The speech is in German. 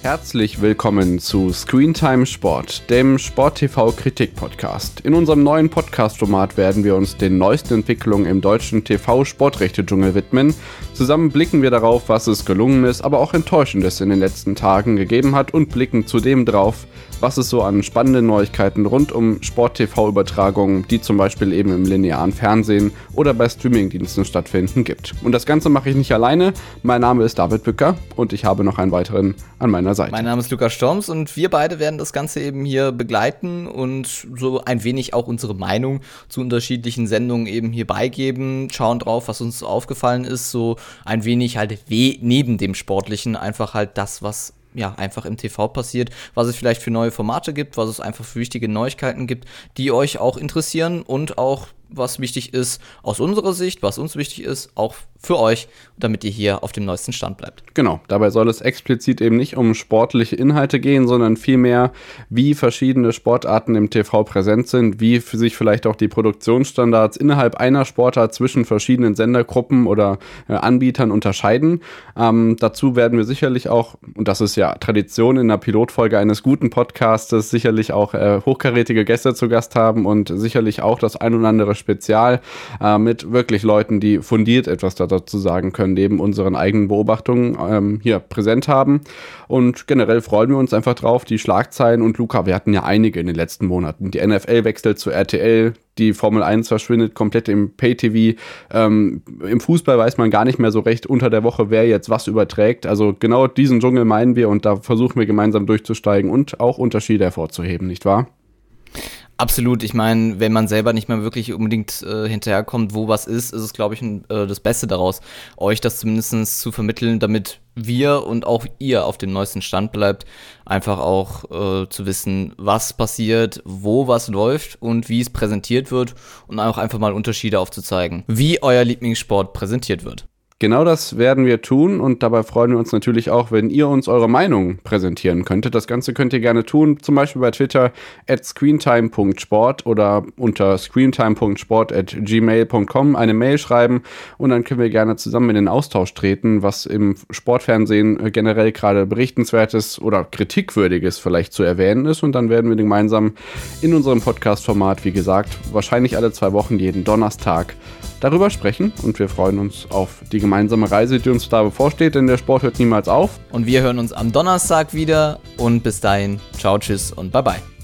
Herzlich willkommen zu Screentime Sport, dem Sport-TV-Kritik-Podcast. In unserem neuen Podcast-Format werden wir uns den neuesten Entwicklungen im deutschen TV-Sportrechte-Dschungel widmen. Zusammen blicken wir darauf, was es gelungen ist, aber auch enttäuschendes in den letzten Tagen gegeben hat und blicken zudem darauf, was es so an spannenden Neuigkeiten rund um Sport-TV-Übertragungen, die zum Beispiel eben im linearen Fernsehen oder bei Streamingdiensten stattfinden, gibt. Und das Ganze mache ich nicht alleine. Mein Name ist David Bücker und ich habe noch einen weiteren an meiner Seite. Mein Name ist Lukas Storms und wir beide werden das Ganze eben hier begleiten und so ein wenig auch unsere Meinung zu unterschiedlichen Sendungen eben hier beigeben, schauen drauf, was uns aufgefallen ist, so ein wenig halt weh neben dem Sportlichen, einfach halt das, was ja, einfach im TV passiert, was es vielleicht für neue Formate gibt, was es einfach für wichtige Neuigkeiten gibt, die euch auch interessieren und auch was wichtig ist aus unserer Sicht, was uns wichtig ist, auch für euch, damit ihr hier auf dem neuesten Stand bleibt. Genau, dabei soll es explizit eben nicht um sportliche Inhalte gehen, sondern vielmehr, wie verschiedene Sportarten im TV präsent sind, wie sich vielleicht auch die Produktionsstandards innerhalb einer Sportart zwischen verschiedenen Sendergruppen oder äh, Anbietern unterscheiden. Ähm, dazu werden wir sicherlich auch, und das ist ja Tradition in der Pilotfolge eines guten Podcastes, sicherlich auch äh, hochkarätige Gäste zu Gast haben und sicherlich auch das ein oder andere Spezial äh, mit wirklich Leuten, die fundiert etwas dazu sagen können, neben unseren eigenen Beobachtungen ähm, hier präsent haben. Und generell freuen wir uns einfach drauf. Die Schlagzeilen und Luca, wir hatten ja einige in den letzten Monaten. Die NFL wechselt zu RTL, die Formel 1 verschwindet komplett im Pay-TV. Ähm, Im Fußball weiß man gar nicht mehr so recht unter der Woche, wer jetzt was überträgt. Also genau diesen Dschungel meinen wir und da versuchen wir gemeinsam durchzusteigen und auch Unterschiede hervorzuheben, nicht wahr? Absolut. Ich meine, wenn man selber nicht mehr wirklich unbedingt äh, hinterherkommt, wo was ist, ist es, glaube ich, ein, äh, das Beste daraus, euch das zumindest zu vermitteln, damit wir und auch ihr auf dem neuesten Stand bleibt, einfach auch äh, zu wissen, was passiert, wo was läuft und wie es präsentiert wird und auch einfach mal Unterschiede aufzuzeigen, wie euer Lieblingssport präsentiert wird. Genau das werden wir tun und dabei freuen wir uns natürlich auch, wenn ihr uns eure Meinung präsentieren könntet. Das Ganze könnt ihr gerne tun, zum Beispiel bei Twitter at screentime.sport oder unter screentime.sport at gmail.com eine Mail schreiben und dann können wir gerne zusammen in den Austausch treten, was im Sportfernsehen generell gerade berichtenswertes oder kritikwürdiges vielleicht zu erwähnen ist und dann werden wir gemeinsam in unserem Podcast-Format, wie gesagt, wahrscheinlich alle zwei Wochen jeden Donnerstag darüber sprechen und wir freuen uns auf die gemeinsame Reise, die uns da bevorsteht, denn der Sport hört niemals auf. Und wir hören uns am Donnerstag wieder und bis dahin, ciao, tschüss und bye bye.